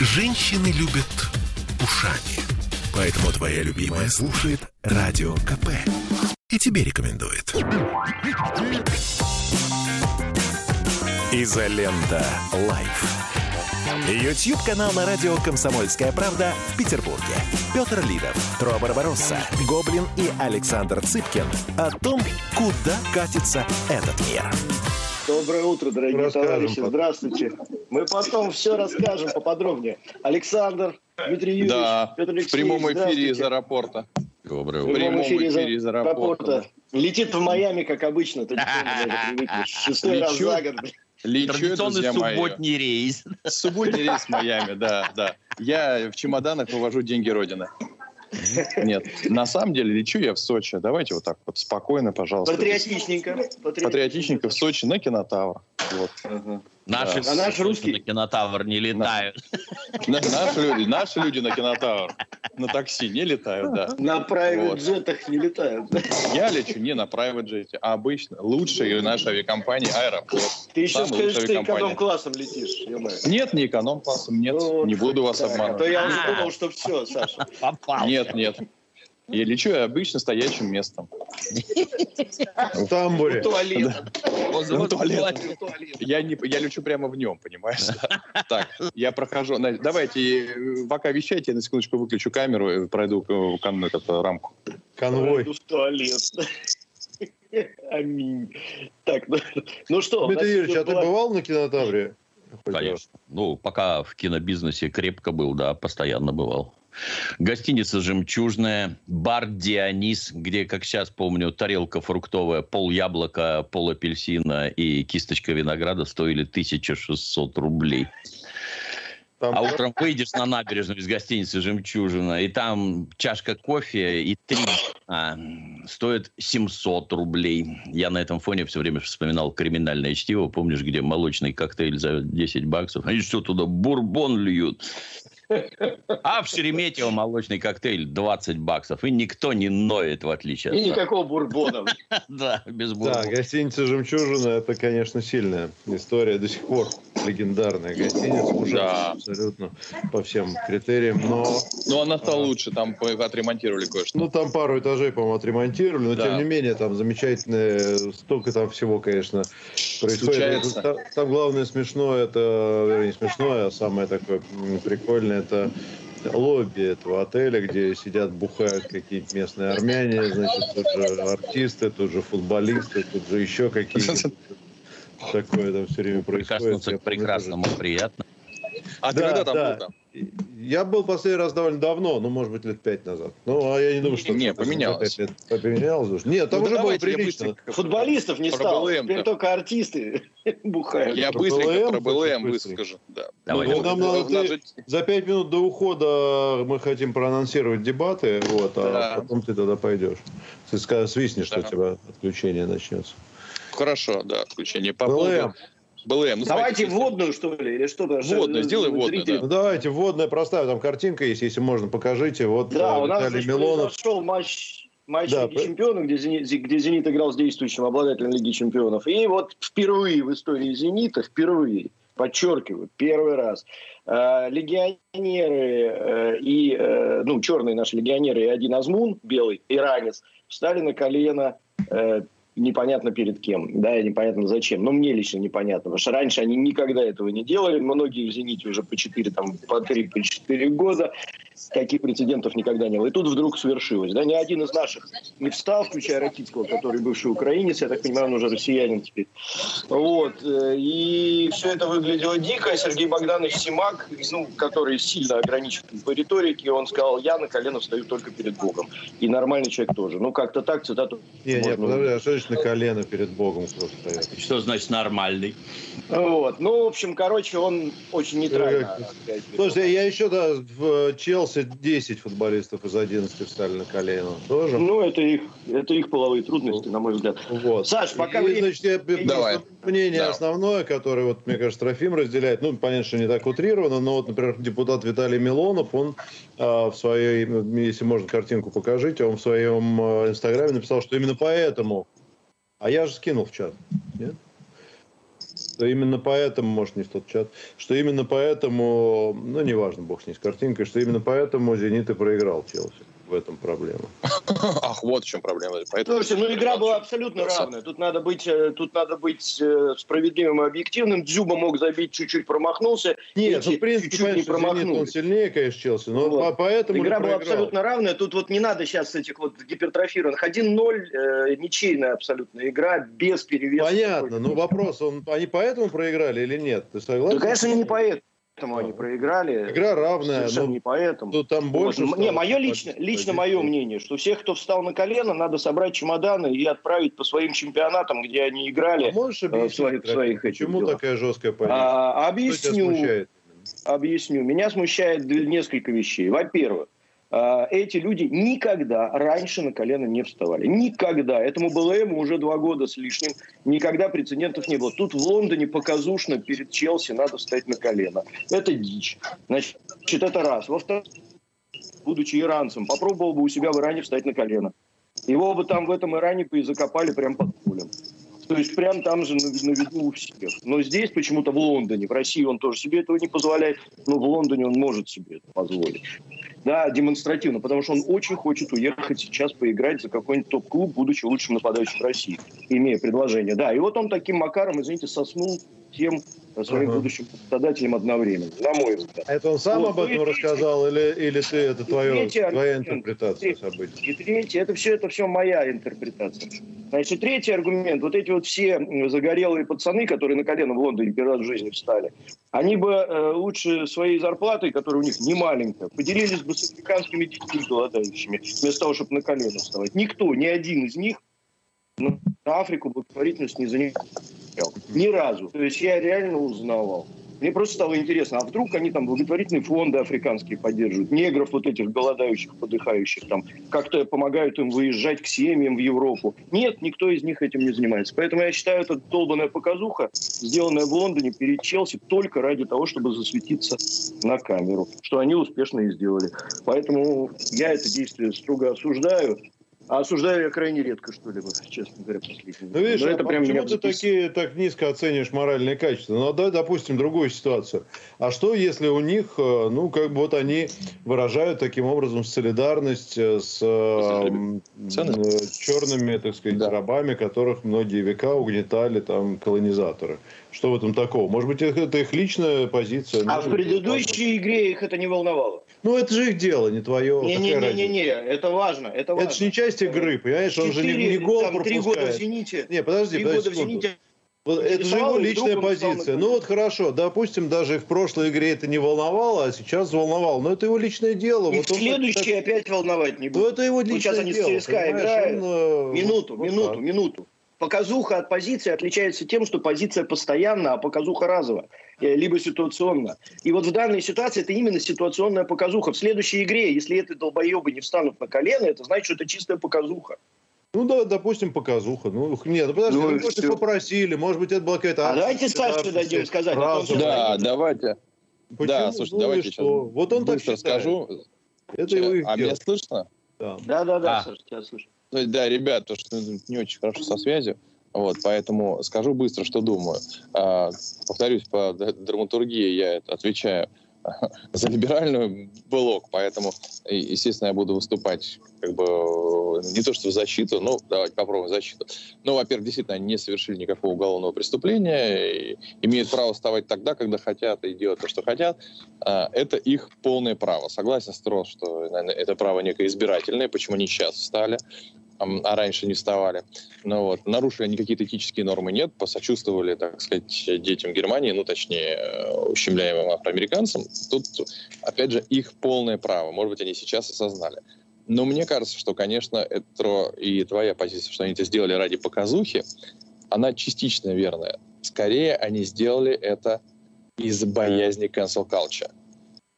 Женщины любят ушами. Поэтому твоя любимая слушает Радио КП. И тебе рекомендует. Изолента. Live. YouTube-канал на радио «Комсомольская правда» в Петербурге. Петр Лидов, Тро Барбаросса, Гоблин и Александр Цыпкин о том, куда катится этот мир. Доброе утро, дорогие Расскажем товарищи. потом. Здравствуйте. Мы потом все расскажем поподробнее. Александр, Дмитрий Юрьевич, Да, Петр в Алексеевич, прямом эфире из аэропорта. Доброе В утро. прямом прямом эфире из эфире из аэропорта. аэропорта. Летит в Майами, как обычно. Ты. Шестой раз за год. Лечу, Традиционный друзья мои. субботний рейс. Субботний рейс в Майами, да, да. Я в чемоданах вывожу деньги Родины. Нет, на самом деле лечу я в Сочи. Давайте вот так вот спокойно, пожалуйста. Патриотичненько. Патриотичненько в Сочи на кинотавр. Вот. Наши, А наш русский? на кинотавр не летают. На- Наши люди, наши люди на кинотавр. На такси не летают, да. На private Вот. джетах не летают. Я лечу не на private jet, а обычно. Лучшая наша авиакомпания Аэрофлот. Ты еще Самая скажешь, что эконом-классом летишь. Нет, не эконом-классом, нет. Ну, не буду вас так, А то обманывать. я уже думал, что все, Саша. Попал. Нет, нет. Я лечу я обычно стоячим местом. В тамбуре. Туалет. Я, не, я лечу прямо в нем, понимаешь? Так, я прохожу. Давайте, э, пока вещайте, я на секундочку выключу камеру и пройду э, кон- этот, э, рамку. Конвой. В туалет. Аминь. Так, ну, ну что? Дмитрий Юрьевич, а ты бывал на кинотавре? Конечно. Ну, пока в кинобизнесе крепко был, да, постоянно бывал. Гостиница «Жемчужная», бар «Дионис», где, как сейчас помню, тарелка фруктовая, пол яблока, пол апельсина и кисточка винограда стоили 1600 рублей. Там А утром выйдешь на набережную из гостиницы «Жемчужина», и там чашка кофе и три а, стоит 700 рублей. Я на этом фоне все время вспоминал криминальное чтиво. Помнишь, где молочный коктейль за 10 баксов? Они что, туда бурбон льют? А в Шереметьево молочный коктейль 20 баксов. И никто не ноет, в отличие И от нас. никакого бурбона. Да, без Да, бурбона. гостиница «Жемчужина» – это, конечно, сильная история. До сих пор легендарная гостиница. Да. абсолютно по всем критериям. Но, Ну, она стала лучше, там по- отремонтировали кое-что. ну, там пару этажей, по-моему, отремонтировали. Но, Да. тем не менее, там замечательное... Столько там всего, конечно, происходит. Там, главное смешное, это... Вернее, не смешное, а самое такое прикольное, это лобби этого отеля, где сидят, бухают какие-то местные армяне, значит, тут же артисты, тут же футболисты, тут же еще какие-то. Такое там все время происходит. Прикоснуться к прекрасному приятно. А ты Да, когда там да. был там? Я был последний раз довольно давно, ну, может быть, лет пять назад. Ну, а я не думаю, что... Не, поменялось. лет Поменялось уже. Нет, там Ну, уже было прилично. Футболистов не про стало. БЛМ-то. Теперь только артисты бухают. Я Про быстренько БЛМ про БЛМ выскажу. Да. Давай, Ну, давай. нам надо ты- За пять минут до ухода мы хотим проанонсировать дебаты, вот, а Да. потом ты тогда пойдешь. Ты свистнешь, что Да. у тебя отключение начнется. Хорошо, да, отключение. По БЛМ. поводу БЛМ. Ну, Давайте смотрите, вводную, что ли, или что? Потому что Вводную, сделай вводную, зрители- Ну, давайте, вводная простая, там картинка есть, если можно, покажите. Вот Да, э, у нас Виталий Милонов. произошел матч, матч Да, Лиги по- Чемпионов, где «Зенит», где «Зенит» играл с действующим обладателем Лиги Чемпионов. И вот впервые в истории «Зенита», впервые, подчеркиваю, первый раз, э, легионеры э, и, э, ну, черные наши легионеры и один Азмун, белый, иранец, встали на колено э, непонятно перед кем, да, и непонятно зачем. Но мне лично непонятно, потому что раньше они никогда этого не делали. Многие в «Зените» уже по 4, там, по 3, по 4 года. Таких прецедентов никогда не было. И тут вдруг свершилось. Да, ни один из наших не встал, включая Ракитского, который бывший украинец, я так понимаю, он уже россиянин теперь. Вот. э, И все это выглядело дико. Сергей Богданович Симак, ну, который сильно ограничен по риторике, он сказал, я на колено встаю только перед Богом. И нормальный человек тоже. Ну, как-то так, цитату Не, не, подожди, а что значит на колено перед Богом кто стоит? Что значит нормальный? Вот. Ну, в общем, короче, он очень нейтрально. сказать, Слушай, я еще, да, в Челси 10 футболистов из 11 встали на колено. Тоже? Ну, это их, это их половые трудности, на мой взгляд. Вот. Саш, пока И, время- значит, я, Давай. мнение Да. основное, которое, вот, мне кажется, Трофим разделяет, ну, понятно, что не так утрировано, но вот, например, депутат Виталий Милонов, он а, в своей, если можно картинку покажите, он в своем а, инстаграме написал, что именно поэтому, а я же скинул в чат, нет? Что именно поэтому, может, не в тот чат, что именно поэтому, ну, неважно, бог с ней с картинкой, что именно поэтому «Зенит» и проиграл Челси в этом проблема. Ах, вот в чем проблема. Поэтому... Слушайте, ну игра была абсолютно равная. Тут надо быть, э, тут надо быть э, справедливым и объективным. Дзюба мог забить, чуть-чуть промахнулся. Нет, ну, в принципе, чуть-чуть не промахнулся. Он сильнее, конечно, Челси, но вот. поэтому Игра была абсолютно равная. Тут вот не надо сейчас этих вот гипертрофированных. 1-0, э, ничейная абсолютно игра, без перевеса. Понятно, но вопрос, он, они поэтому проиграли или нет? Ты согласен? Да, конечно, не поэтому поэтому они проиграли. Игра равная. Совершенно но, не поэтому. То там больше. Вот. Не, мое лично, лично мое мнение, что всех, кто встал на колено, надо собрать чемоданы и отправить по своим чемпионатам, где они играли. А можешь объяснить, своих, своих почему такая жесткая позиция? А, объясню. Объясню. Меня смущает несколько вещей. Во-первых, эти люди никогда раньше на колено не вставали. Никогда. Этому БЛМ уже два года с лишним. Никогда прецедентов не было. Тут в Лондоне показушно перед Челси надо встать на колено. Это дичь. Значит, это раз. Во-вторых, будучи иранцем, попробовал бы у себя в Иране встать на колено. Его бы там в этом Иране и закопали прямо под полем. То есть прям там же на, виду у всех. Но здесь почему-то в Лондоне, в России он тоже себе этого не позволяет, но в Лондоне он может себе это позволить. Да, демонстративно, потому что он очень хочет уехать сейчас поиграть за какой-нибудь топ-клуб, будучи лучшим нападающим России, имея предложение. Да, и вот он таким макаром, извините, соснул тем своим uh-huh. будущим работодателем одновременно, на мой взгляд. А это он сам вот, об этом рассказал или, или ты, это твое, третий, твоя интерпретация третий, событий? И третий, это все, это все моя интерпретация. Значит, третий аргумент, вот эти вот все загорелые пацаны, которые на колено в Лондоне первый раз в жизни встали, они бы э, лучше своей зарплатой, которая у них не маленькая, поделились бы с африканскими детьми голодающими, вместо того, чтобы на колено вставать. Никто, ни один из них на Африку благотворительность не занимал. Ни разу. То есть я реально узнавал. Мне просто стало интересно, а вдруг они там благотворительные фонды африканские поддерживают, негров вот этих голодающих, подыхающих там, как-то помогают им выезжать к семьям в Европу. Нет, никто из них этим не занимается. Поэтому я считаю, это долбанная показуха, сделанная в Лондоне перед Челси только ради того, чтобы засветиться на камеру, что они успешно и сделали. Поэтому я это действие строго осуждаю. А осуждаю я крайне редко что-либо, честно говоря, последнее. Ну, видишь, Но а это прям почему ты такие, так низко оценишь моральные качества? Ну, давай, допустим, другую ситуацию. А что, если у них, э, ну, как бы вот они выражают таким образом солидарность э, с э, черными, так сказать, да. рабами, которых многие века угнетали там колонизаторы? Что в этом такого? Может быть, это их личная позиция? А в предыдущей игре их это не волновало. Ну, это же их дело, не твое. Не-не-не, это важно, это важно. Это же не часть игры, понимаешь? 4, Он же не, не гол там, пропускает. Три года в «Зените». Не, подожди, три подожди года в «Зените». Вот это же его личная позиция. Ну вот хорошо, допустим, даже в прошлой игре это не волновало, а сейчас волновало. Но это его личное дело. И вот в следующий так... опять волновать не будет. Ну это его личное вот сейчас дело. Сейчас они с ЦСКА играют. Он, минуту, вот минуту, так. минуту. Показуха от позиции отличается тем, что позиция постоянна, а показуха разово, э, либо ситуационно. И вот в данной ситуации это именно ситуационная показуха. В следующей игре, если эти долбоебы не встанут на колено, это значит, что это чистая показуха. Ну да, допустим, показуха. Ну нет, ну подожди, ну, может, все. попросили, может быть, это была какая-то... А давайте Саше дадим сказать. А да, давайте. Почему? Да, слушайте, ну, давайте что? Вот он так считает. скажу. Это его а меня слышно? Да, да, да, да а. Саша, тебя слышу. Да, ребят, то, что не очень хорошо со связью. Вот, поэтому скажу быстро, что думаю. А, повторюсь, по драматургии я отвечаю за либеральную блок, поэтому, естественно, я буду выступать как бы не то что в защиту, но давайте попробуем защиту. Ну, во-первых, действительно, они не совершили никакого уголовного преступления, имеют право вставать тогда, когда хотят, и делать то, что хотят. А, это их полное право. Согласен с Трос, что наверное, это право некое избирательное, почему они сейчас встали а раньше не вставали. Но вот, нарушили они какие-то этические нормы, нет, посочувствовали, так сказать, детям Германии, ну, точнее, э, ущемляемым афроамериканцам. Тут, опять же, их полное право. Может быть, они сейчас осознали. Но мне кажется, что, конечно, это и твоя позиция, что они это сделали ради показухи, она частично верная. Скорее, они сделали это из боязни cancel culture.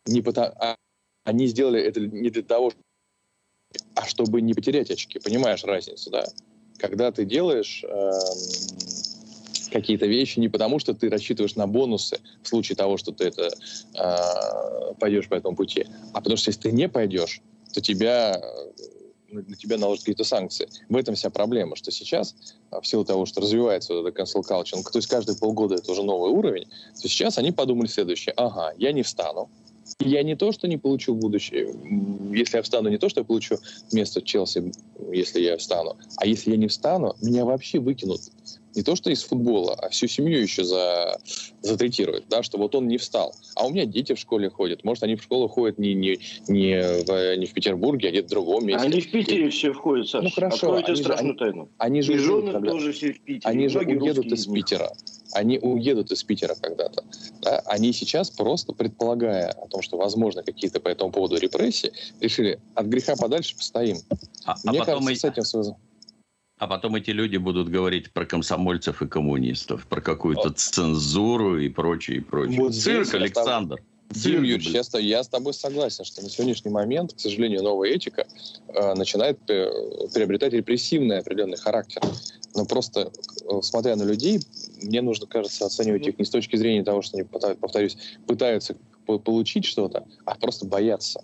Не потому, а они сделали это не для того, а чтобы не потерять очки. Понимаешь разницу, да? Когда ты делаешь э, какие-то вещи не потому, что ты рассчитываешь на бонусы в случае того, что ты это э, пойдешь по этому пути, а потому что если ты не пойдешь, то тебя на тебя наложат какие-то санкции. В этом вся проблема, что сейчас, а, в силу того, что развивается вот это cancel culture, то есть каждые полгода это уже новый уровень, то сейчас они подумали следующее. Ага, я не встану, я не то, что не получу будущее. Если я встану, не то, что я получу место в Челси, если я встану. А если я не встану, меня вообще выкинут. Не то, что из футбола, а всю семью еще за, затретируют, да, что вот он не встал. А у меня дети в школе ходят. Может, они в школу ходят не, не, не, в, не в Петербурге, а где-то в другом месте. Они в Питере все входят, Саша. Ну, хорошо. Откройте они страшную же, тайну. Они же И уедут когда- тоже все в Питере. Они же уедут из них. Питера. Они уедут из Питера когда-то. да. Они сейчас просто предполагая о том, что возможно какие-то по этому поводу репрессии, решили от греха подальше постоим. А, а Мне потом, кажется, и- с этим связано. А потом эти люди будут говорить про комсомольцев и коммунистов, про какую-то цензуру и прочее, и прочее. Вот Цирк, тобой- Александр. Дим Цирк, Юрьевич, я, с тобой- я с тобой согласен, что на сегодняшний момент, к сожалению, новая этика э, начинает э, приобретать репрессивный определенный характер. Но просто, э, смотря на людей, мне нужно, кажется, оценивать их не с точки зрения того, что они, повторюсь, пытаются по- получить что-то, а просто боятся.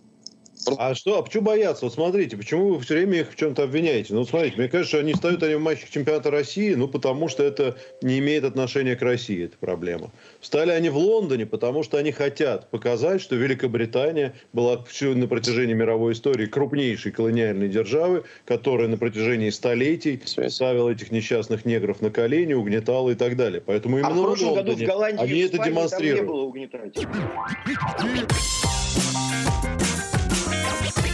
А что, а почему бояться? Вот смотрите, почему вы все время их в чем-то обвиняете? Ну, смотрите, мне кажется, они встают они в матчах чемпионата России, ну, потому что это не имеет отношения к России, это проблема. Встали они в Лондоне, потому что они хотят показать, что Великобритания была всю на протяжении мировой истории крупнейшей колониальной державы, которая на протяжении столетий ставила этих несчастных негров на колени, угнетала и так далее. Поэтому А именно в прошлом в году в Лондоне Голландии они в это Испании было угнетателей.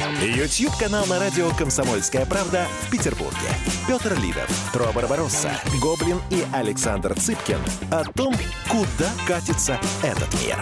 YouTube-канал на радио «Комсомольская правда» в Петербурге. Петр Лидов, Тро Барбаросса, Гоблин и Александр Цыпкин о том, куда катится этот мир.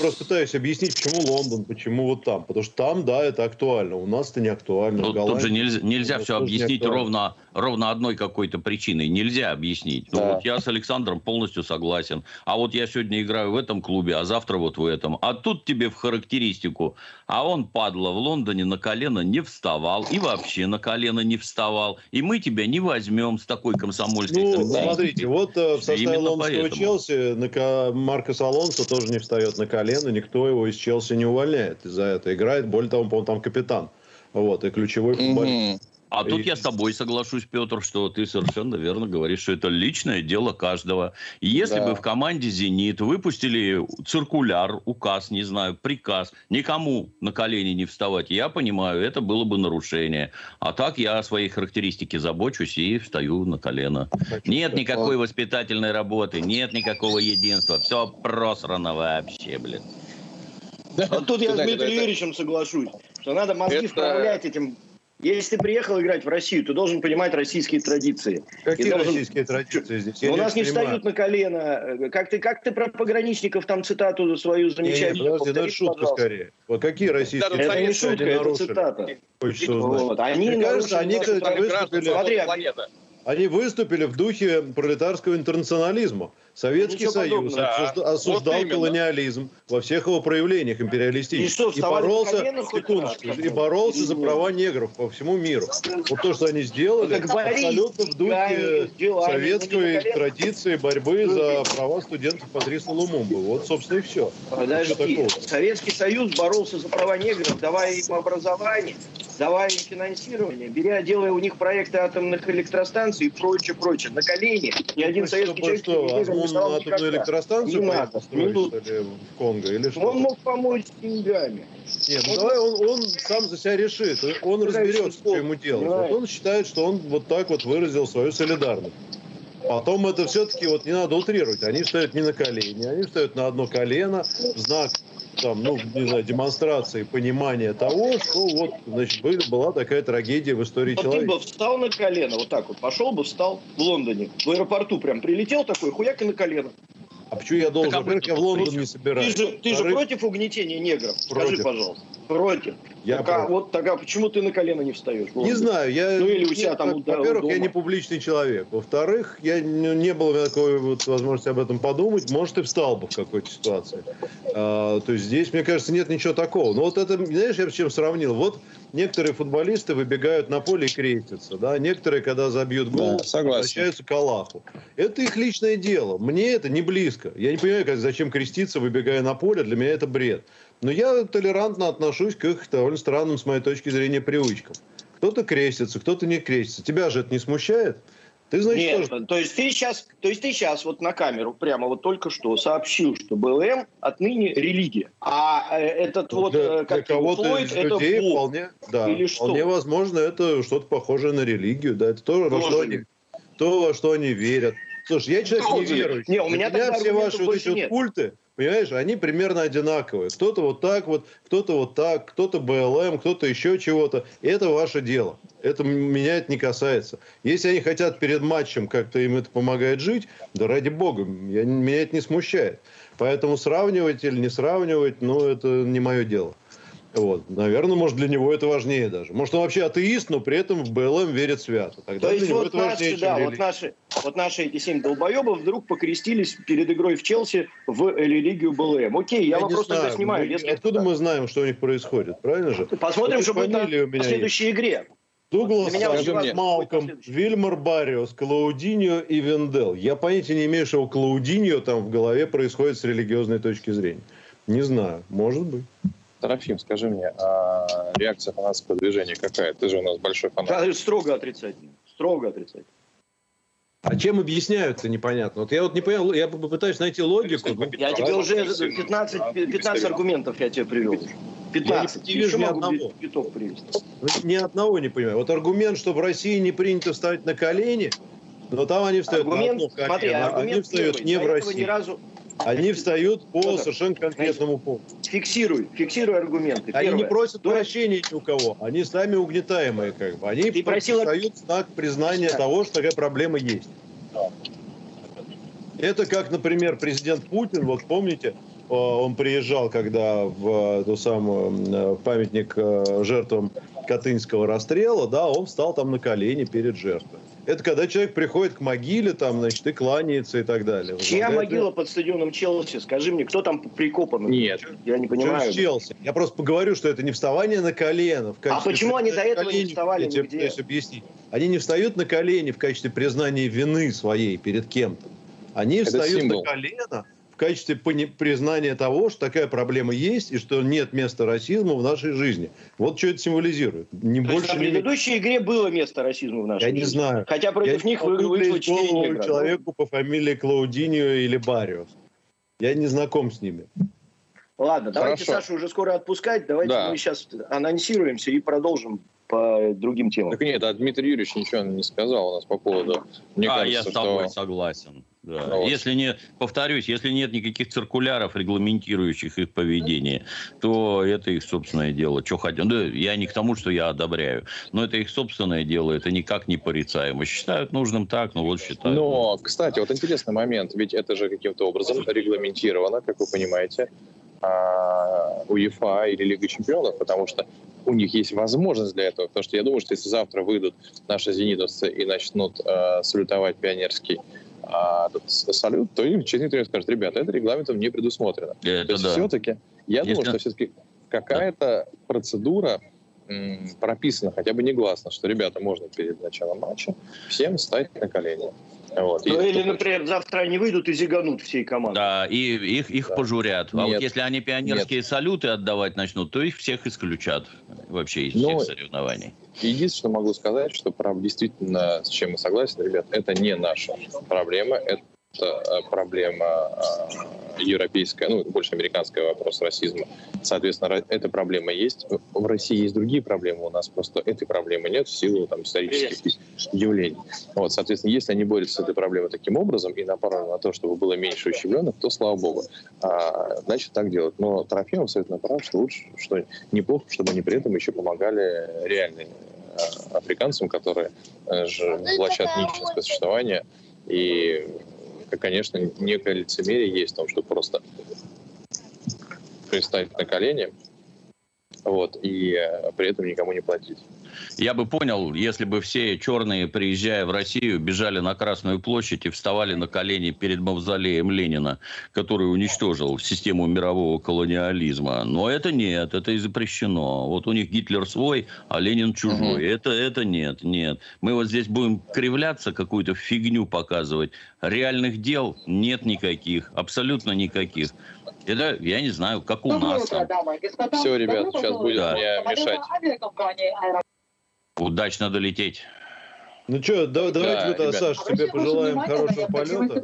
Просто пытаюсь объяснить, почему Лондон, почему вот там. Потому что там, да, это актуально. У нас это не актуально. Ну, тут же нельзя, нельзя все объяснить ровно, ровно одной какой-то причиной. Нельзя объяснить. Ну, Да. вот я с Александром полностью согласен. А вот я сегодня играю в этом клубе, а завтра вот в этом. А тут тебе в характеристику. А он, падла, в Лондоне на колено не вставал. И вообще на колено не вставал. И мы тебя не возьмем с такой комсомольской Ну, ценностью. смотрите, вот э, в составе Именно лондонского поэтому. Челси на ко- Маркос Алонсо тоже не встает на колено, никто его из Челси не увольняет из-за этого. Играет, более того, по-моему, там капитан. Вот, и ключевой футболист. Мгм. А тут я с тобой соглашусь, Петр, что ты совершенно верно говоришь, что это личное дело каждого. И если Да. бы в команде «Зенит» выпустили циркуляр, указ, не знаю, приказ, никому на колени не вставать, я понимаю, это было бы нарушение. А так я о своей характеристике забочусь и встаю на колено. Хочу Нет сказать. никакой воспитательной работы, нет никакого единства. Все просрано вообще, блин. Да, Вот тут я с Дмитрием это- Юрьевичем соглашусь, что надо мозги Это- вправлять этим. Если ты приехал играть в Россию, ты должен понимать российские традиции. Какие должен- российские традиции здесь? Я У не нас не понимаю. встают на колено. Э, Как ты, как ты про пограничников там цитату свою Не, не, замечательную подожди, ну это повтори, шутка пожалуйста. скорее. Вот какие российские Да, Это не шутка, они это нарушили? цитата. Хочется узнать. Вот. Они Мне кажется, они, кстати, выступили- Смотри, планета. Они выступили в духе пролетарского интернационализма. Советский Ничего Союз подобного. осужда- Да. осуждал Вот колониализм во всех его проявлениях И империалистических. что, И, на боролся, секундочку, и боролся за права негров по всему миру. Вот то, что они сделали, Ну, так борись абсолютно в духе делами, советской ну, традиции борьбы за права студентов Патриса Лумумбы. Вот, собственно, и все. Подожди. Советский Союз боролся за права негров, давая им образование, давая им финансирование, беря, делая у них проекты атомных электростанций и прочее, прочее. На колени ни один советский Чтобы человек что, не на атомную никогда. электростанцию Не надо. строить, Ну, что ли, в Конго? Или что? Он мог помочь деньгами. Нет, ну давай он, он сам за себя решит, он Ну, разберется, что ему делать. Вот он считает, что он вот так вот выразил свою солидарность. Потом это все-таки вот не надо утрировать. Они встают не на колени, они встают на одно колено в знак там, ну, не знаю, демонстрации понимания того, что вот, значит, были- была такая трагедия в истории Вот ты бы встал на колено, вот так вот, пошел бы, встал в Лондоне, в аэропорту прям прилетел такой, хуяк и на колено. А почему я должен? Так, а Во-первых, я в Лондон не Ты собираюсь. же, ты же против угнетения негров? Скажи, Против. пожалуйста. Против. Я так, а, вот так, а почему ты на колено не встаешь? Не знаю, я... Ну, или у себя нет, там уда- Во-первых, я дома. не публичный человек. Во-вторых, я не, не было у меня такой вот возможности об этом подумать. Может, и встал бы в какой-то ситуации. А, то есть здесь, мне кажется, нет ничего такого. Но вот это, знаешь, я с чем сравнил? Вот некоторые футболисты выбегают на поле и крестятся. Да? Некоторые, когда забьют гол, Да, согласен. возвращаются к Аллаху. Это их личное дело. Мне это не близко. Я не понимаю, как, зачем креститься, выбегая на поле. Для меня это бред. Но я толерантно отношусь к их довольно странным, с моей точки зрения, привычкам. Кто-то крестится, кто-то не крестится. Тебя же это не смущает? Ты, значит, Нет, тоже... то есть ты сейчас, то есть ты сейчас вот на камеру прямо вот только что сообщил, что БЛМ отныне религия, а э, этот вот для, э, для как его, кого-то Флойд из это людей Бог. вполне, да, Или что? вполне возможно, это что-то похожее на религию. Да, это то, во что они, то, во что они верят. Слушай, я человек неверующий. Не, у меня Для тогда все ваши вот эти вот нет. Понимаешь, они примерно одинаковые. Кто-то вот так вот, кто-то вот так, кто-то БЛМ, кто-то еще чего-то. Это ваше дело. Это меня это не касается. Если они хотят перед матчем как-то им это помогает жить, да ради бога, я, меня это не смущает. Поэтому сравнивать или не сравнивать, ну, это не мое дело. Вот. Наверное, может, для него это важнее даже. Может, он вообще атеист, но при этом в БЛМ верит свято. Тогда То есть вот важнее, наши, чем да, вот наши, вот наши эти семь долбоебов вдруг покрестились перед игрой в Челси в религию БЛМ. Окей, я, не вопрос тогда снимаю. Мы- если Откуда это мы знаем, что у них происходит? Правильно же? Посмотрим, Вот что будет на, следующей игре. Дуглас, важно, Малком. Вильмар Барриос, Клаудиньо и Вендел. Я понятия не имею, что у Клаудиньо там в голове происходит с религиозной точки зрения. Не знаю, может быть. Трофим, скажи мне, а реакция фанатского движения какая? Ты же у нас большой фанат. Да, строго отрицательно. Строго отрицательно. А чем объясняют-то непонятно. Вот я вот не понял, я попытаюсь найти логику. ну, Я тебе уже 15, 15 аргументов я тебе привел. 15. не вижу Еще ни одного. привести. Ну, Ни одного не понимаю. Вот аргумент, что в России не принято вставать на колени, но там они встают Аргумент, на одно колено, смотри, а аргумент они встают первый. не в России. Ни разу Они встают по Федор, совершенно конкретному поводу. фиксируй, фиксируй аргументы. Они не Первое. просят До- прощения ни у кого. Они сами угнетаемые, как бы. Они Ты просил- дают знак признания Да. того, что такая проблема есть. Это как, например, президент Путин, вот помните, э, он приезжал, когда в э, ту самую э, памятник жертвам Катынского расстрела, да, он встал там на колени перед жертвой. Это когда человек приходит к могиле, там, значит, и кланяется и так далее. Чья Возлагает могила под стадионом Челси? Скажи мне, кто там прикопан? Нет. Я не понимаю. с Челси? Я просто поговорю, что это не вставание на колено. в качестве А почему они до этого не колени, вставали Я тебе нигде? пытаюсь объяснить. Они не встают на колени в качестве признания вины своей перед кем-то. Они Это встают символ. на колено в качестве признания того, что такая проблема есть и что нет места расизму в нашей жизни. Вот что это символизирует. Не То есть больше на не предыдущей игре было место расизму в нашей Я не жизни. знаю. Хотя Я против не них могу вы, вышло влезть в 4 голову негра. человеку по фамилии Клаудиньо или Бариос. Я не знаком с ними. Ладно, давайте Хорошо. Сашу уже скоро отпускать. Давайте Да. мы сейчас анонсируемся и продолжим по другим темам. Так нет, а Дмитрий Юрьевич ничего не сказал у нас по поводу. Мне а, кажется, я с тобой что... согласен. Да. Ну вот. Если не, повторюсь, если нет никаких циркуляров, регламентирующих их поведение, то это их собственное дело. Что хотят. Ну, я не к тому, что я одобряю, но это их собственное дело, это никак не порицаемо. Считают нужным так, ну вот считают. Но, кстати, вот интересный момент, ведь это же каким-то образом регламентировано, как вы понимаете, а, УЕФА или Лига Чемпионов, потому что у них есть возможность для этого. Потому что я думаю, что если завтра выйдут наши зенитовцы и начнут а, салютовать пионерский а, салют, то им честно тренер скажет, ребята, это регламентом не предусмотрено. Это То есть да. все-таки, я Если- думаю, что все-таки какая-то процедура м, прописана, хотя бы негласно, что, ребята, можно перед началом матча всем встать на колени. Вот. Ну, или, например, завтра они выйдут и зиганут всей командой. Да, и их, их Да. пожурят. А Нет. вот если они пионерские салюты отдавать начнут, то их всех исключат вообще из Ну, всех соревнований. Единственное, могу сказать, что прав действительно, с чем мы согласен, ребят, это не наша проблема, это проблема э, европейская, ну, больше американская вопрос расизма. Соответственно, эта проблема есть. В России есть другие проблемы, у нас просто этой проблемы нет в силу там, исторических явлений. Вот, соответственно, если они борются с этой проблемой таким образом и направлены на то, чтобы было меньше ущемленных, то слава богу. А, значит, так делать. Но Трофимов абсолютно прав, что лучше, что неплохо, чтобы они при этом еще помогали реальным э, африканцам, которые э, же влачат нищенское существование. И, конечно, некое лицемерие есть в том, что просто пристать на колени вот, и э, при этом никому не платить. Я бы понял, если бы все черные, приезжая в Россию, бежали на Красную площадь и вставали на колени перед мавзолеем Ленина, который уничтожил систему мирового колониализма. Но это нет, это и запрещено. Вот у них Гитлер свой, а Ленин чужой. Угу. Это, это нет, нет. Мы вот здесь будем кривляться, какую-то фигню показывать. Реальных дел нет никаких, абсолютно никаких. Это, я не знаю, как у Доброе нас. Господа. Все, ребят, сейчас будет да. мне мешать. Удачно долететь. Ну что, да, давайте, да, вот, Саш, тебе пожелаем хорошего полета.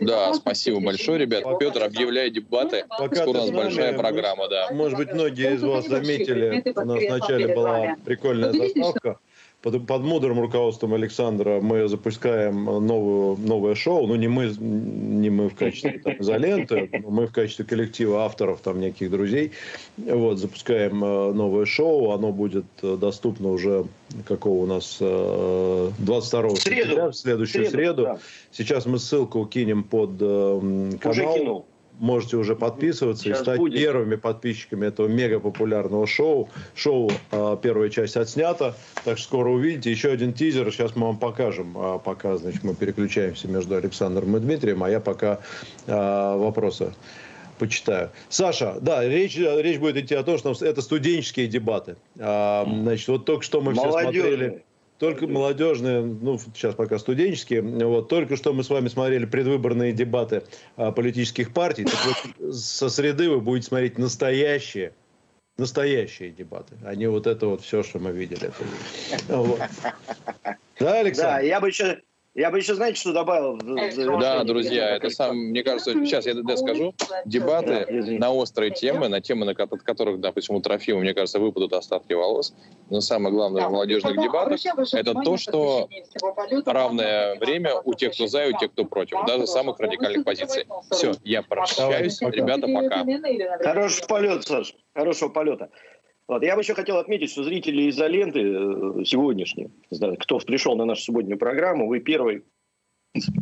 Да, спасибо большое, ребят. Пока, Петр, объявляй дебаты. Пока Скоро у нас большая программа, да. Может быть, многие из вас заметили, у нас вначале была прикольная заставка под, под мудрым руководством Александра мы запускаем новую, новое шоу. Ну, не мы, не мы в качестве там, изоленты, мы в качестве коллектива авторов, там, неких друзей. Вот, запускаем э, новое шоу. Оно будет э, доступно уже какого у нас 22 э, сентября, в следующую среду. среду. Да. Сейчас мы ссылку кинем под канал. Уже кинул можете уже подписываться Сейчас и стать будет. первыми подписчиками этого мега популярного шоу. Шоу э, первая часть отснята, так что скоро увидите. Еще один тизер, сейчас мы вам покажем. А пока, значит, мы переключаемся между Александром и Дмитрием, а я пока э, вопросы почитаю. Саша, да, речь, речь будет идти о том, что это студенческие дебаты. А, значит, вот только что мы все смотрели... Только молодежные, ну, сейчас пока студенческие. Вот, только что мы с вами смотрели предвыборные дебаты а, политических партий. Так вот, со среды вы будете смотреть настоящие, настоящие дебаты, а не вот это вот все, что мы видели. Вот. Да, Александр? Да, я бы еще я бы еще, знаете, что добавил? Да, друзья, это сам, мне кажется, сейчас я да, скажу, дебаты на острые темы, на темы, на, от которых, допустим, у Трофима, мне кажется, выпадут остатки волос. Но самое главное в молодежных дебатах – это то, что равное время у тех, кто за, и у тех, кто против, даже самых радикальных позиций. Все, я прощаюсь. Ребята, пока. Хороший полет, Саш. Хорошего полета. Вот. Я бы еще хотел отметить, что зрители изоленты э, сегодняшние, кто пришел на нашу субботнюю программу, вы первый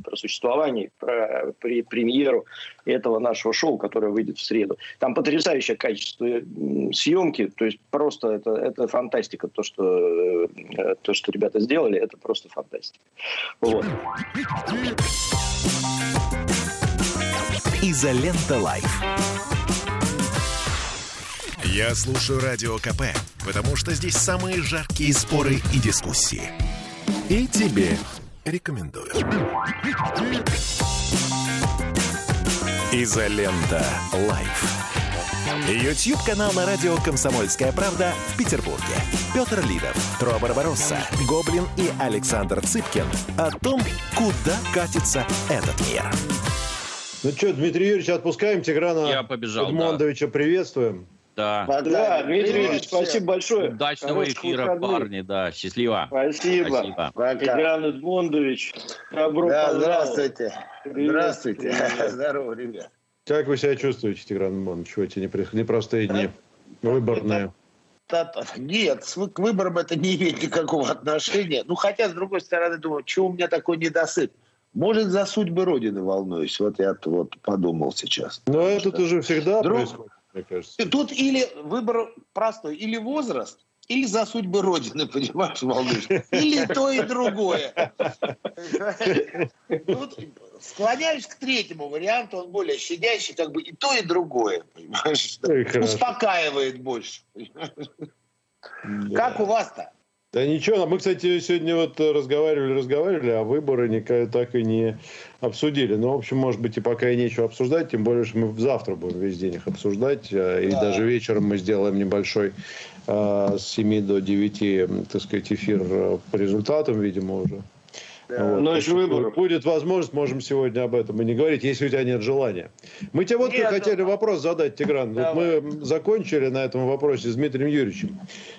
про существование, про премьеру этого нашего шоу, которое выйдет в среду. Там потрясающее качество съемки, то есть просто это, это фантастика, то что, э, то, что ребята сделали, это просто фантастика. Вот. Изолента Live. Я слушаю Радио КП, потому что здесь самые жаркие споры и дискуссии. И тебе рекомендую. Изолента. Live. YouTube-канал на радио «Комсомольская правда» в Петербурге. Петр Лидов, Тро Барбаросса, Гоблин и Александр Цыпкин о том, куда катится этот мир. Ну что, Дмитрий Юрьевич, отпускаем Тиграна Я побежал, Эдмондовича да. приветствуем. Да. Да, Дмитрий Юрьевич, спасибо большое. Удачного Хороших эфира, выходных. парни, да. Счастливо. Спасибо. спасибо. Тигран Эдмондович, добро да, здравствуйте. Привет. Здравствуйте. Здорово, ребят. Как вы себя чувствуете, Тигран Эдмондович, в эти непростые дни, выборные? Нет, к выборам это не имеет никакого отношения. Ну, хотя, с другой стороны, думаю, чего у меня такой недосып? Может, за судьбы Родины волнуюсь. Вот я вот подумал сейчас. Но это уже всегда Друг... происходит мне кажется. Тут или выбор простой, или возраст, или за судьбы Родины, понимаешь, волнуешь. Или то и другое. Тут склоняюсь к третьему варианту, он более щадящий, как бы и то, и другое, понимаешь. Успокаивает больше. Как у вас-то? Да ничего, мы, кстати, сегодня вот разговаривали, разговаривали, а выборы никак так и не обсудили. Ну, в общем, может быть, и пока и нечего обсуждать, тем более, что мы завтра будем весь день их обсуждать, э, и да. даже вечером мы сделаем небольшой э, с 7 до 9, так сказать, эфир э, по результатам, видимо, уже. Да. Вот. Но еще выборов. Будет возможность, можем сегодня об этом и не говорить, если у тебя нет желания. Мы тебе вот нет, хотели да. вопрос задать, Тигран. Вот мы закончили на этом вопросе с Дмитрием Юрьевичем.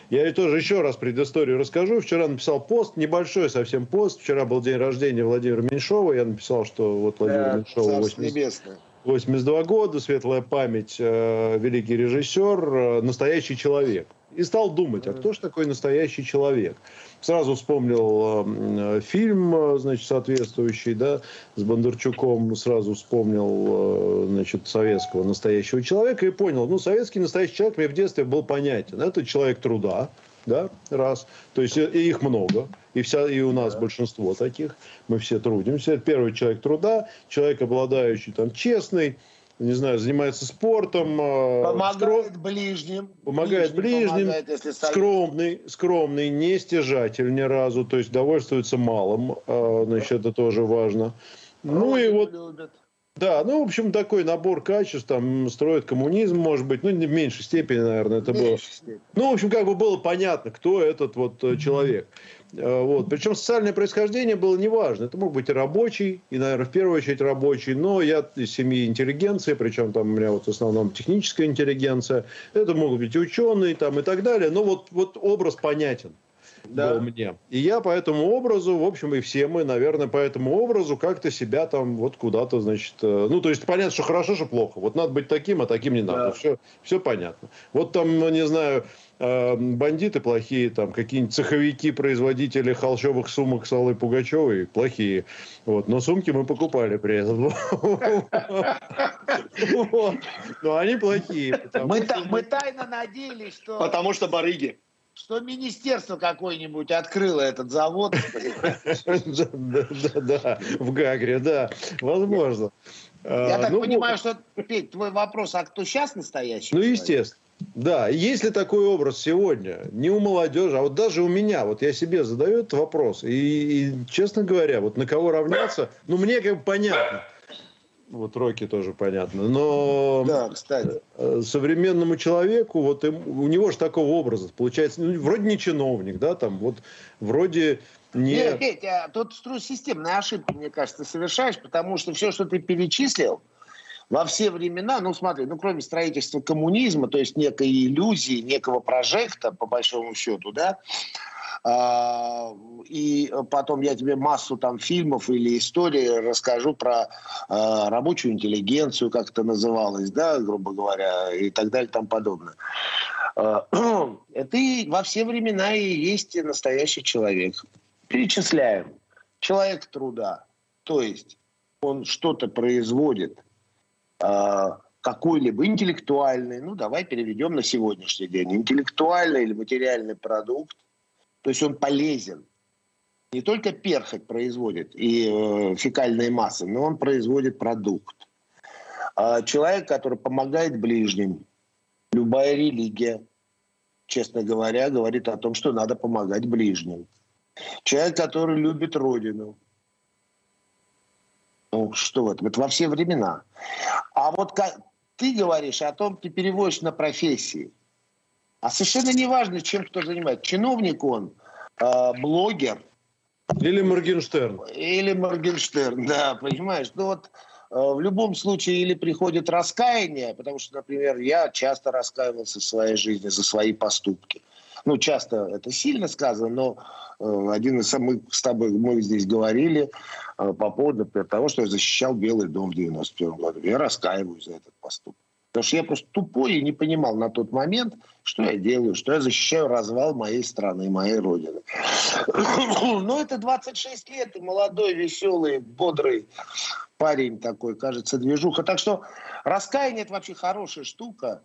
Я тоже еще раз предысторию расскажу. Вчера написал пост, небольшой совсем пост. Вчера был день рождения Владимира Меньшова. Я написал, что вот Владимир да, Меньшова 80, 82 года, светлая память, э, великий режиссер, э, настоящий человек. И стал думать, а кто же такой настоящий человек? Сразу вспомнил э, фильм, э, значит, соответствующий, да, с Бондарчуком. Сразу вспомнил, э, значит, советского настоящего человека и понял, ну, советский настоящий человек мне в детстве был понятен. Это человек труда, да, раз. То есть и их много, и, вся, и у нас да. большинство таких. Мы все трудимся. Это первый человек труда, человек, обладающий там честный, не знаю, занимается спортом. А, помогает скром... ближним. Помогает ближним. Помогает, если скромный, скромный, не стяжатель ни разу, то есть довольствуется малым, а, значит, это тоже важно. Ну и вот... Любят. Да, ну, в общем, такой набор качеств, там, строит коммунизм, может быть, ну, в меньшей степени, наверное, это было. Степени. Ну, в общем, как бы было понятно, кто этот вот э, человек. Э, вот. Причем социальное происхождение было неважно. Это мог быть и рабочий, и, наверное, в первую очередь рабочий, но я из семьи интеллигенции, причем там у меня вот в основном техническая интеллигенция. Это могут быть и ученые там, и так далее. Но вот, вот образ понятен да. был мне. И я по этому образу, в общем, и все мы, наверное, по этому образу как-то себя там вот куда-то, значит... Э, ну, то есть понятно, что хорошо, что плохо. Вот надо быть таким, а таким не надо. Да. Все, все понятно. Вот там, ну, не знаю, э, бандиты плохие, там какие-нибудь цеховики, производители холщовых сумок с Аллой Пугачевой плохие. Вот. Но сумки мы покупали при этом. Но они плохие. Мы тайно надеялись, что... Потому что барыги что министерство какое-нибудь открыло этот завод. Да, в Гагре, да, возможно. Я а, так ну, понимаю, что, Петь, твой вопрос, а кто сейчас настоящий? Ну, естественно. Да, есть ли такой образ сегодня? Не у молодежи, а вот даже у меня. Вот я себе задаю этот вопрос. И, и честно говоря, вот на кого равняться, ну, мне как бы понятно. Вот Рокки тоже понятно. Но да, кстати. Э, современному человеку, вот им, у него же такого образа получается, ну, вроде не чиновник, да, там, вот вроде не... Нет, Петя, тут системные ошибки, мне кажется, совершаешь, потому что все, что ты перечислил, во все времена, ну смотри, ну кроме строительства коммунизма, то есть некой иллюзии, некого прожекта, по большому счету, да, а, и потом я тебе массу там фильмов или историй расскажу про а, рабочую интеллигенцию, как это называлось, да, грубо говоря, и так далее тому подобное. А, это и во все времена и есть настоящий человек. Перечисляем. Человек труда. То есть он что-то производит, какой-либо интеллектуальный, ну давай переведем на сегодняшний день, интеллектуальный или материальный продукт, то есть он полезен. Не только перхоть производит и э, фекальные массы, но он производит продукт. А человек, который помогает ближним, любая религия, честно говоря, говорит о том, что надо помогать ближним. Человек, который любит Родину. Ну, что вот, это во все времена. А вот как, ты говоришь о том, ты переводишь на профессии. А совершенно неважно, чем кто занимается. Чиновник он, э, блогер. Или Моргенштерн. Или Моргенштерн, да, понимаешь. Ну вот э, в любом случае или приходит раскаяние, потому что, например, я часто раскаивался в своей жизни за свои поступки. Ну, часто это сильно сказано, но э, один из самых с тобой мы здесь говорили э, по поводу например, того, что я защищал Белый дом в 91 году. Я раскаиваюсь за этот поступок. Потому что я просто тупой и не понимал на тот момент, что я делаю, что я защищаю развал моей страны, моей родины. Но это 26 лет, и молодой, веселый, бодрый парень такой, кажется, движуха. Так что раскаяние – это вообще хорошая штука.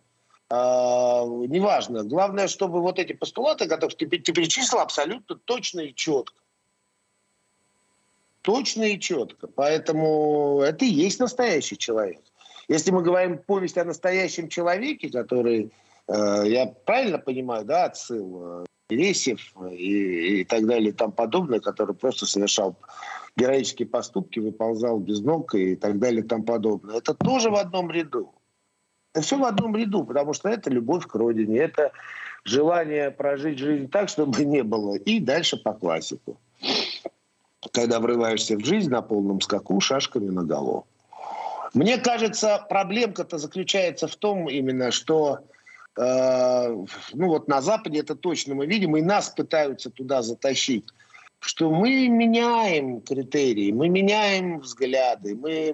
А, неважно. Главное, чтобы вот эти постулаты, которые ты, ты перечислил, абсолютно точно и четко. Точно и четко. Поэтому это и есть настоящий человек. Если мы говорим повесть о настоящем человеке, который, э, я правильно понимаю, да, отсыл, Лесев э, и, и так далее и тому подобное, который просто совершал героические поступки, выползал без ног и так далее и тому подобное. Это тоже в одном ряду. Это все в одном ряду, потому что это любовь к родине, это желание прожить жизнь так, чтобы не было. И дальше по классику. Когда врываешься в жизнь на полном скаку шашками на голову. Мне кажется, проблемка-то заключается в том именно, что э, ну вот на Западе это точно мы видим, и нас пытаются туда затащить, что мы меняем критерии, мы меняем взгляды. Мы...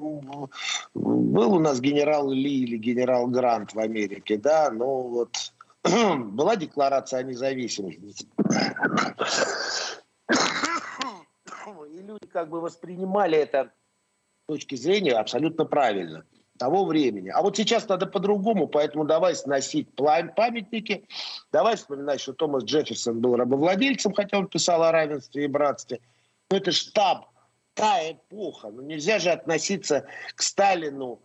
Был у нас генерал Ли или генерал Грант в Америке, да, но вот была декларация о независимости. И люди как бы воспринимали это точки зрения абсолютно правильно того времени. А вот сейчас надо по-другому, поэтому давай сносить памятники, давай вспоминать, что Томас Джефферсон был рабовладельцем, хотя он писал о равенстве и братстве. Но это штаб, та эпоха. Ну, нельзя же относиться к Сталину,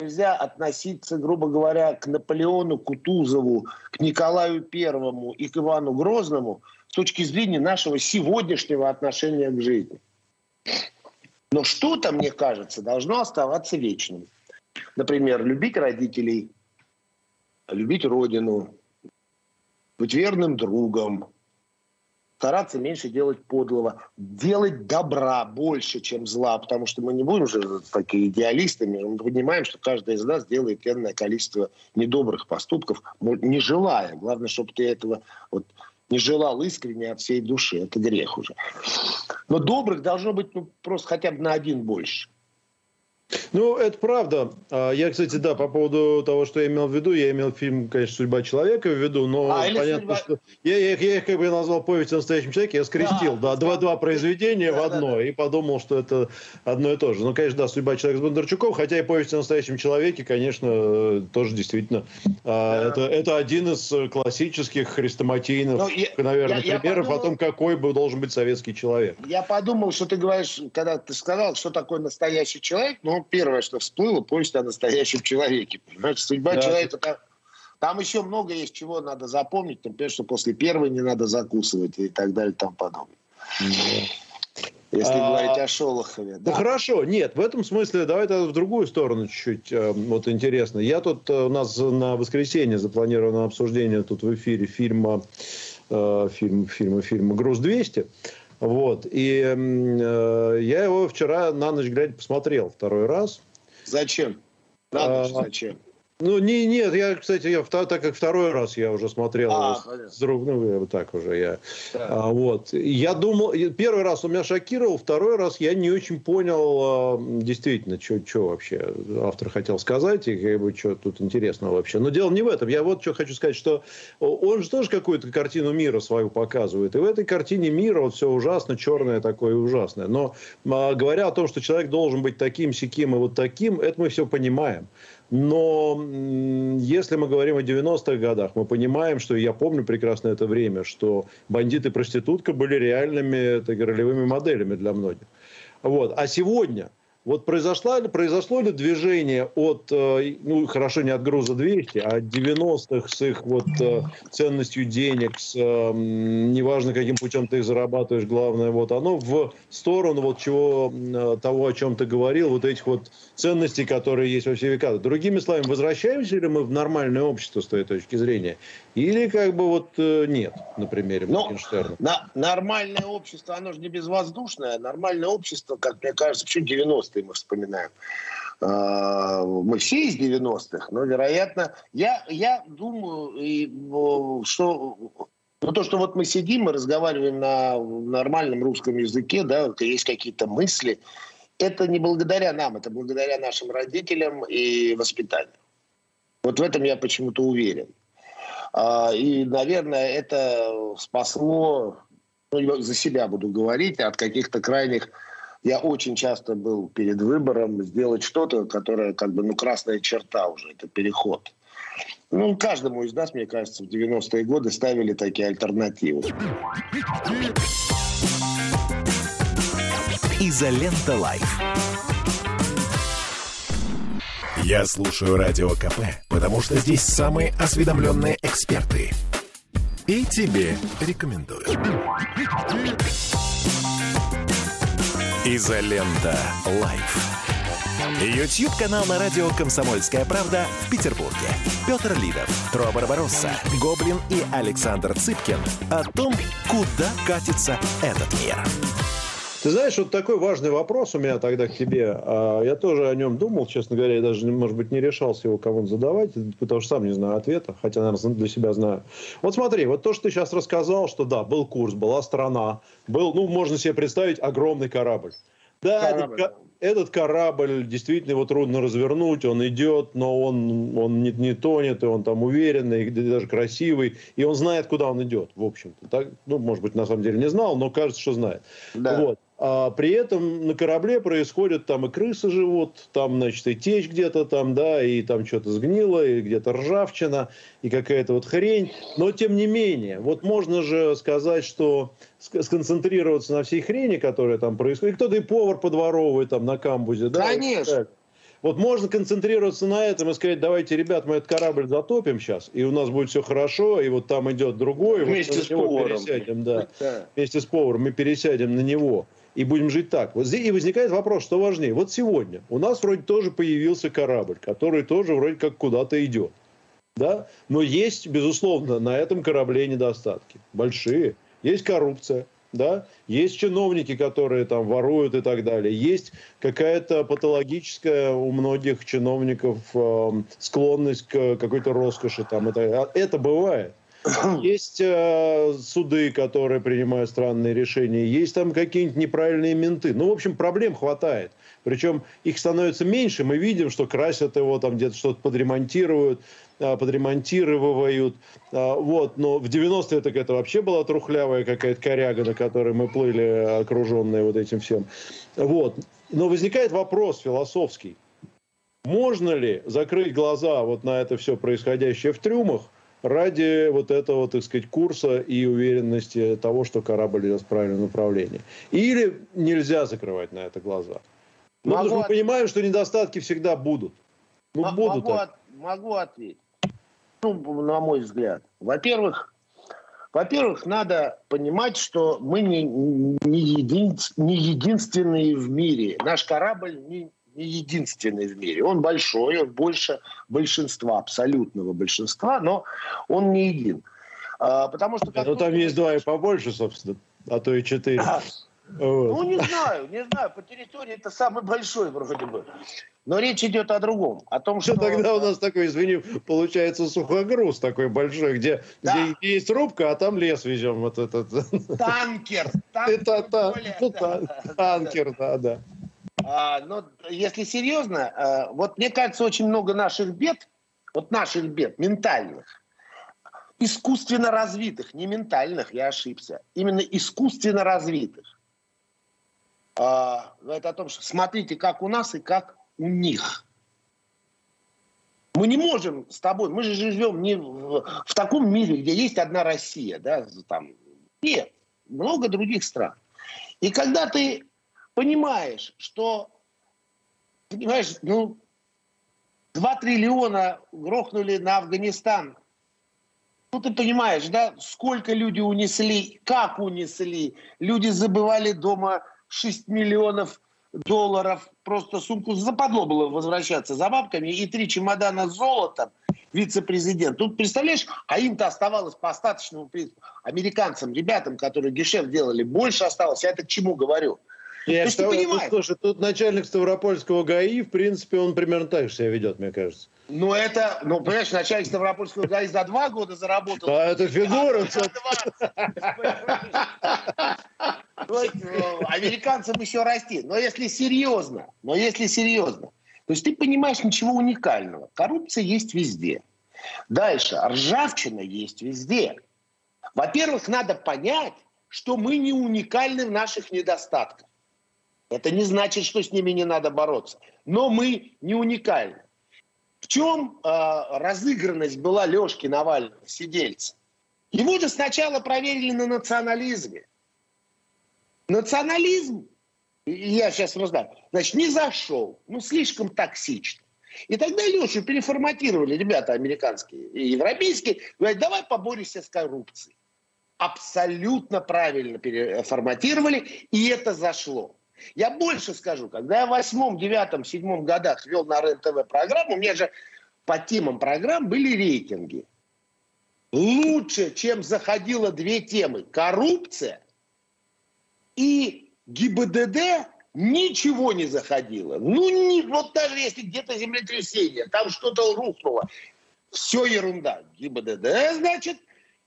нельзя относиться, грубо говоря, к Наполеону Кутузову, к Николаю Первому и к Ивану Грозному с точки зрения нашего сегодняшнего отношения к жизни. Но что-то, мне кажется, должно оставаться вечным. Например, любить родителей, любить родину, быть верным другом, стараться меньше делать подлого, делать добра больше, чем зла, потому что мы не будем же такие идеалистами, мы понимаем, что каждый из нас делает энное количество недобрых поступков, не желая. Главное, чтобы ты этого вот не желал искренне от всей души. Это грех уже. Но добрых должно быть ну, просто хотя бы на один больше. Ну, это правда. А, я, кстати, да, по поводу того, что я имел в виду, я имел фильм, конечно, «Судьба человека» в виду, но а, понятно, судьба... что... Я, я, я их как бы назвал «Повесть о настоящем человеке», я скрестил, да, два-два произведения да, в одно, да, да. и подумал, что это одно и то же. Ну, конечно, да, «Судьба человека» с Бондарчуком, хотя и «Повесть о настоящем человеке», конечно, тоже действительно, а, да. это, это один из классических хрестоматийных, ну, я, наверное, я, примеров я подумал... о том, какой бы должен быть советский человек. Я подумал, что ты говоришь, когда ты сказал, что такое настоящий человек, ну, первое, что всплыло, повесть о настоящем человеке. Понимаете, судьба да. человека там, там еще много есть чего надо запомнить, например, что после первой не надо закусывать и так далее и тому подобное. Если а, говорить о Шолохове. Да. Ну хорошо, нет, в этом смысле давай тогда в другую сторону чуть-чуть. Э, вот интересно. Я тут, э, у нас на воскресенье запланировано обсуждение тут в эфире фильма, э, фильм, фильма, фильма «Груз-200». Вот. И э, я его вчера на ночь глядя посмотрел второй раз. Зачем? На ночь а, зачем? Ну, не, нет, я, кстати, я, так как второй раз я уже смотрел а, с, с друг, ну, вот так уже я. Да. А, вот. Я думал, первый раз он меня шокировал, второй раз я не очень понял а, действительно, что вообще автор хотел сказать, и как бы, что тут интересного вообще. Но дело не в этом. Я вот что хочу сказать, что он же тоже какую-то картину мира свою показывает. И в этой картине мира вот все ужасно, черное такое ужасное. Но а, говоря о том, что человек должен быть таким, сяким и вот таким, это мы все понимаем. Но если мы говорим о 90-х годах, мы понимаем, что я помню прекрасно это время, что бандиты и проститутка были реальными так, ролевыми моделями для многих. Вот. А сегодня – вот произошло, произошло ли движение от, э, ну, хорошо, не от груза 200, а от 90-х с их вот э, ценностью денег, с, неважно, каким путем ты их зарабатываешь, главное, вот оно в сторону вот чего, э, того, о чем ты говорил, вот этих вот ценностей, которые есть во все века. Другими словами, возвращаемся ли мы в нормальное общество с той точки зрения? Или как бы вот нет, на примере ну, Моргенштерна? На, нормальное общество, оно же не безвоздушное. Нормальное общество, как мне кажется, почему 90-е мы вспоминаем. А, мы все из 90-х, но, вероятно, я, я думаю, что ну, то, что вот мы сидим и разговариваем на нормальном русском языке, да, есть какие-то мысли, это не благодаря нам, это благодаря нашим родителям и воспитанию. Вот в этом я почему-то уверен. А, и, наверное, это спасло, ну, за себя буду говорить, от каких-то крайних... Я очень часто был перед выбором сделать что-то, которое как бы, ну, красная черта уже, это переход. Ну, каждому из нас, мне кажется, в 90-е годы ставили такие альтернативы. Изолента Live. Я слушаю Радио КП, потому что здесь самые осведомленные эксперты. И тебе рекомендую. Изолента. Live. Ютьюб-канал на радио «Комсомольская правда» в Петербурге. Петр Лидов, Тро Барбаросса, Гоблин и Александр Цыпкин о том, куда катится этот мир. Ты знаешь, вот такой важный вопрос у меня тогда к тебе. А, я тоже о нем думал, честно говоря, я даже, может быть, не решался его кому-то задавать, потому что сам не знаю ответа, хотя, наверное, для себя знаю. Вот смотри, вот то, что ты сейчас рассказал, что да, был курс, была страна, был, ну, можно себе представить, огромный корабль. Да, корабль. Этот, этот корабль действительно его трудно развернуть, он идет, но он, он не, не тонет, и он там уверенный, и даже красивый, и он знает, куда он идет, в общем-то. Так, ну, может быть, на самом деле не знал, но кажется, что знает. Да. Вот. А при этом на корабле происходят, там и крысы живут, там, значит, и течь где-то там, да, и там что-то сгнило, и где-то ржавчина, и какая-то вот хрень. Но, тем не менее, вот можно же сказать, что сконцентрироваться на всей хрени, которая там происходит. Кто-то и повар подворовывает там на камбузе, да? Конечно. Вот можно концентрироваться на этом и сказать, давайте, ребят, мы этот корабль затопим сейчас, и у нас будет все хорошо, и вот там идет другой, вместе вот с поваром. Пересядем, да. да. Вместе с поваром мы пересядем на него и будем жить так. Вот здесь и возникает вопрос, что важнее. Вот сегодня у нас вроде тоже появился корабль, который тоже вроде как куда-то идет. Да? Но есть, безусловно, на этом корабле недостатки. Большие. Есть коррупция. Да? Есть чиновники, которые там воруют и так далее. Есть какая-то патологическая у многих чиновников э, склонность к какой-то роскоши. Там, это, это бывает. Есть э, суды, которые принимают странные решения. Есть там какие-нибудь неправильные менты. Ну, в общем, проблем хватает. Причем их становится меньше. Мы видим, что красят его, там где-то что-то подремонтируют, э, подремонтировывают. Э, вот. Но в 90-е так это вообще была трухлявая какая-то коряга, на которой мы плыли, окруженные вот этим всем. Вот. Но возникает вопрос философский. Можно ли закрыть глаза вот на это все происходящее в трюмах, ради вот этого, так сказать, курса и уверенности того, что корабль идет в правильном направлении. Или нельзя закрывать на это глаза. Ну, потому что мы понимаем, что недостатки всегда будут. Ну, М- будут могу, от, могу ответить. Ну, на мой взгляд. Во-первых, во-первых, надо понимать, что мы не, не, един, не единственные в мире. Наш корабль не, не единственный в мире. Он большой, он больше большинства, абсолютного большинства, но он не един. А, потому что... Ну, там есть два и побольше, собственно, а то и четыре. А, вот. Ну, не знаю, не знаю. По территории это самый большой вроде бы. Но речь идет о другом. О том, что... Тогда у нас такой, извини, получается сухогруз такой большой, где, да. где есть рубка, а там лес везем. Вот этот. Танкер. танкер это, та, ну, танкер, да, да. А, но если серьезно, а, вот мне кажется, очень много наших бед, вот наших бед ментальных, искусственно развитых, не ментальных, я ошибся, именно искусственно развитых. А, это о том, что смотрите, как у нас и как у них. Мы не можем с тобой, мы же живем не в, в таком мире, где есть одна Россия, да, там. Нет, много других стран. И когда ты понимаешь, что, понимаешь, ну, 2 триллиона грохнули на Афганистан. Ну, ты понимаешь, да, сколько люди унесли, как унесли. Люди забывали дома 6 миллионов долларов. Просто сумку западло было возвращаться за бабками. И три чемодана с золотом вице-президент. Тут, представляешь, а им-то оставалось по остаточному принципу. Американцам, ребятам, которые гешеф делали, больше осталось. Я это к чему говорю? Я что, ну, слушай, тут начальник Ставропольского ГАИ, в принципе, он примерно так же себя ведет, мне кажется. Ну, это, ну, понимаешь, начальник Ставропольского ГАИ за два года заработал. А это фигура. Американцам еще расти. Но если серьезно, но если серьезно, то есть ты понимаешь ничего уникального. Коррупция есть везде. Дальше, ржавчина есть везде. Во-первых, надо понять, что мы не уникальны в наших недостатках. Это не значит, что с ними не надо бороться. Но мы не уникальны. В чем э, разыгранность была Лешки Навального, сидельца? Его же сначала проверили на национализме. Национализм, я сейчас раздам, значит, не зашел, ну, слишком токсично. И тогда Лешу переформатировали ребята американские и европейские. Говорят, давай поборемся с коррупцией. Абсолютно правильно переформатировали, и это зашло. Я больше скажу, когда я в восьмом, девятом, седьмом годах вел на РЕН-ТВ программу, у меня же по темам программ были рейтинги. Лучше, чем заходило две темы. Коррупция и ГИБДД ничего не заходило. Ну, не, вот даже если где-то землетрясение, там что-то рухнуло, все ерунда. ГИБДД, значит,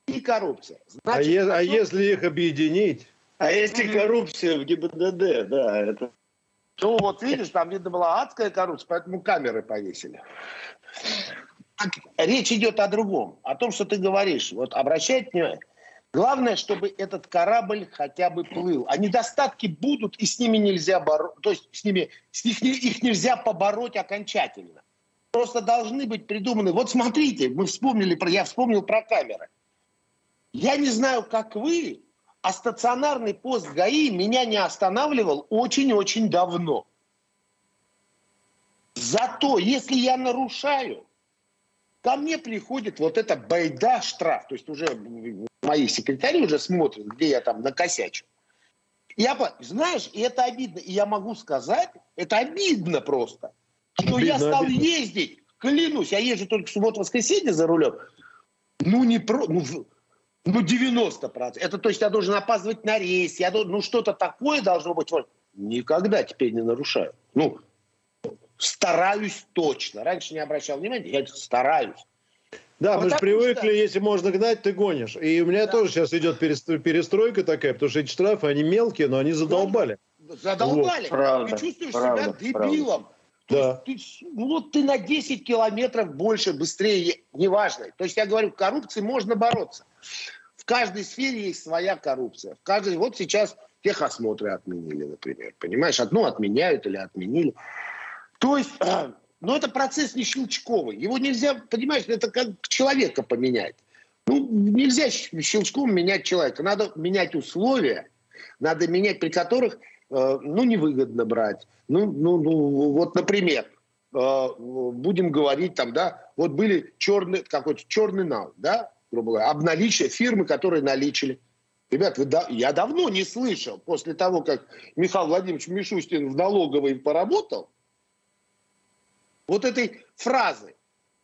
и коррупция. А значит, а, е- а если их объединить? А если коррупция в ГИБДД, да, это... Ну, вот видишь, там, видно, была адская коррупция, поэтому камеры повесили. Так, речь идет о другом, о том, что ты говоришь. Вот обращать внимание. Главное, чтобы этот корабль хотя бы плыл. А недостатки будут, и с ними нельзя бороться. То есть с ними с них, их нельзя побороть окончательно. Просто должны быть придуманы. Вот смотрите, мы вспомнили про, я вспомнил про камеры. Я не знаю, как вы, а стационарный пост ГАИ меня не останавливал очень-очень давно. Зато, если я нарушаю, ко мне приходит вот эта байда штраф. То есть уже мои секретари уже смотрят, где я там накосячу. Я, знаешь, и это обидно. И я могу сказать, это обидно просто, что обидно, я стал обидно. ездить, клянусь, я езжу только в субботу-воскресенье за рулем. Ну, не про... Ну, ну, 90%. Это то есть я должен опаздывать на рейс, я должен, ну, что-то такое должно быть. Никогда теперь не нарушаю. Ну, стараюсь точно. Раньше не обращал внимания, я стараюсь. Да, мы же привыкли, что... если можно гнать, ты гонишь. И у меня да. тоже сейчас идет перестройка такая, потому что эти штрафы, они мелкие, но они задолбали. Задолбали. Вот. Правда, ты чувствуешь правда, себя дебилом. Правда. То да. есть ты, ну, вот ты на 10 километров больше, быстрее, неважно. То есть я говорю, коррупции можно бороться. В каждой сфере есть своя коррупция. В каждой, вот сейчас техосмотры отменили, например. Понимаешь, одну отменяют или отменили. То есть, но это процесс не щелчковый. Его нельзя, понимаешь, это как человека поменять. Ну, нельзя щелчком менять человека. Надо менять условия, надо менять, при которых Э, ну, невыгодно брать. Ну, ну, ну вот, например, э, будем говорить там, да, вот были черный, какой-то черный нал, да, грубо говоря, обналичие фирмы, которые наличили. Ребят, вы, да, я давно не слышал, после того, как Михаил Владимирович Мишустин в налоговой поработал, вот этой фразы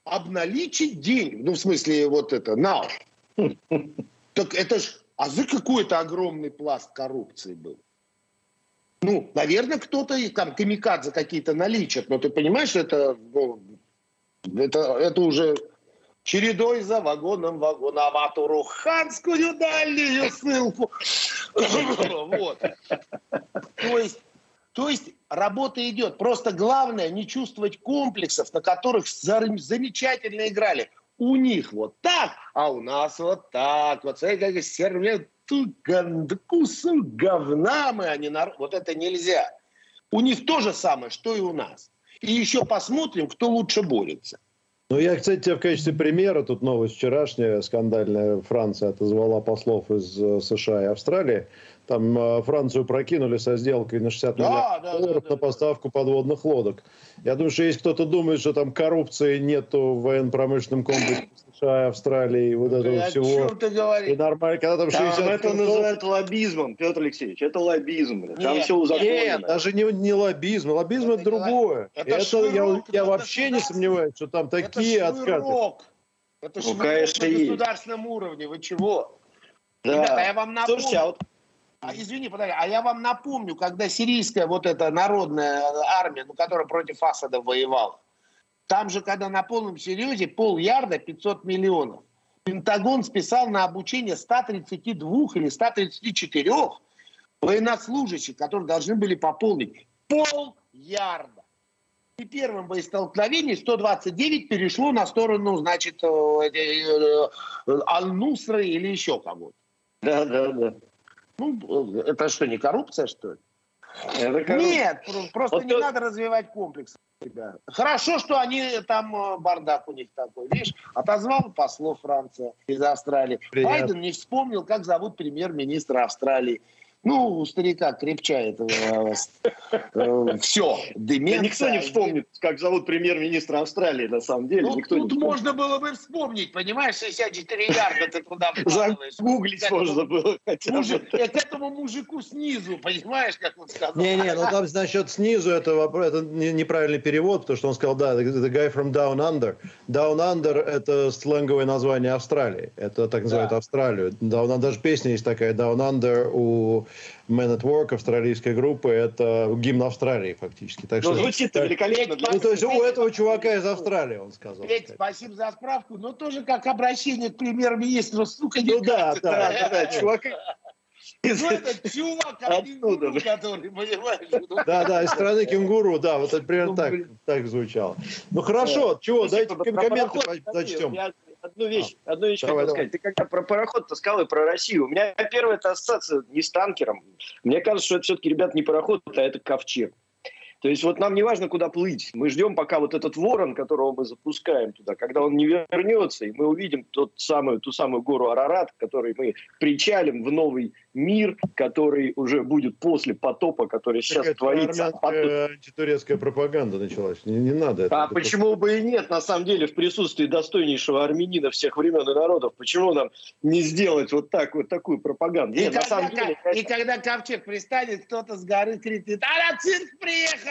обналичить деньги, ну, в смысле, вот это, нал. Так это ж, а за какой-то огромный пласт коррупции был. Ну, наверное, кто-то там камикадзе какие-то наличат, но ты понимаешь, это, ну, это, это уже чередой за вагоном вагоноватуру ханскую дальнюю ссылку. Вот. То есть, то есть работа идет. Просто главное не чувствовать комплексов, на которых замечательно играли. У них вот так, а у нас вот так. Вот смотри, как сервет кусок говна мы, они народ. Вот это нельзя. У них то же самое, что и у нас. И еще посмотрим, кто лучше борется. Ну, я, кстати, тебе в качестве примера, тут новость вчерашняя, скандальная, Франция отозвала послов из э, США и Австралии. Там э, Францию прокинули со сделкой на 60 да, миллиардов да, долларов да, да, на поставку да. подводных лодок. Я думаю, что если кто-то думает, что там коррупции нету в военно-промышленном комплексе США, Австралии, вот этого О всего. Чем ты говоришь? И нормально, когда там 60 там это называют лоббизмом, Петр Алексеевич, это лоббизм. Нет, там все узаконено. Нет, даже не, не лоббизм. Лоббизм это, это другое. Это, это швырок, я, я вообще не сомневаюсь, что там такие это откаты. Это ну, конечно, на государственном уровне. Вы чего? Да. Ребята, я вам напомню. Слушайте, а вот а, извини, подожди, а я вам напомню, когда сирийская вот эта народная армия, ну, которая против Асада воевала, там же, когда на полном серьезе, пол ярда 500 миллионов. Пентагон списал на обучение 132 или 134 военнослужащих, которые должны были пополнить пол ярда. И первым боестолкновением 129 перешло на сторону, значит, э, э, э, Аль-Нусры или еще кого-то. Да, да, да. Ну, это что, не коррупция, что ли? Это Нет, просто вот не то... надо развивать комплекс. Да. Хорошо, что они там э, бардак у них такой. Видишь, отозвал послов Франция из Австралии. Привет. Байден не вспомнил, как зовут премьер-министра Австралии. Ну, у старика крепчает. Э, э, Все, деменция. Никто не вспомнит, как зовут премьер-министра Австралии, на самом деле. Ну, Никто тут можно было бы вспомнить, понимаешь, 64 ярда ты туда Загуглить можно было бы. К этому мужику снизу, понимаешь, как он сказал. Не-не, ну там, значит, снизу это, это неправильный перевод, потому что он сказал, да, the guy from down under. Down under – это сленговое название Австралии. Это так называют Австралию. Down, даже песня есть такая, Down under у Man at Work австралийской группы, это гимн Австралии фактически. Так ну, что, звучит великолепно. Ну, то есть у этого чувака из Австралии, он сказал. Ведь, спасибо за справку, но тоже как обращение к премьер-министру, сука, не Ну да, да, да, да, чувак. Ну, этот чувак, Оттуда. который, понимаешь? ну, Да, да, из страны кенгуру, да, вот это примерно Ну, так, так звучало. Ну хорошо, чего, дайте комменты зачтем. Одну вещь, одну вещь Давай, хотел давай. сказать. Ты когда про пароход сказал и про Россию. У меня первая эта ассоциация не с танкером. Мне кажется, что это все-таки, ребят, не пароход, а это ковчег. То есть вот нам не важно, куда плыть. Мы ждем, пока вот этот ворон, которого мы запускаем туда, когда он не вернется, и мы увидим тот самую, ту самую гору Арарат, которой мы причалим в новый мир, который уже будет после потопа, который сейчас Какая-то творится. Армянская антитурецкая пропаганда началась. Не, не надо это. а Это почему бы и нет, на самом деле, в присутствии достойнейшего армянина всех времен и народов, почему нам не сделать вот так вот такую пропаганду? И Нет, на когда, самом деле, и когда ковчег пристанет, кто-то с горы кричит, а на цирк приехал!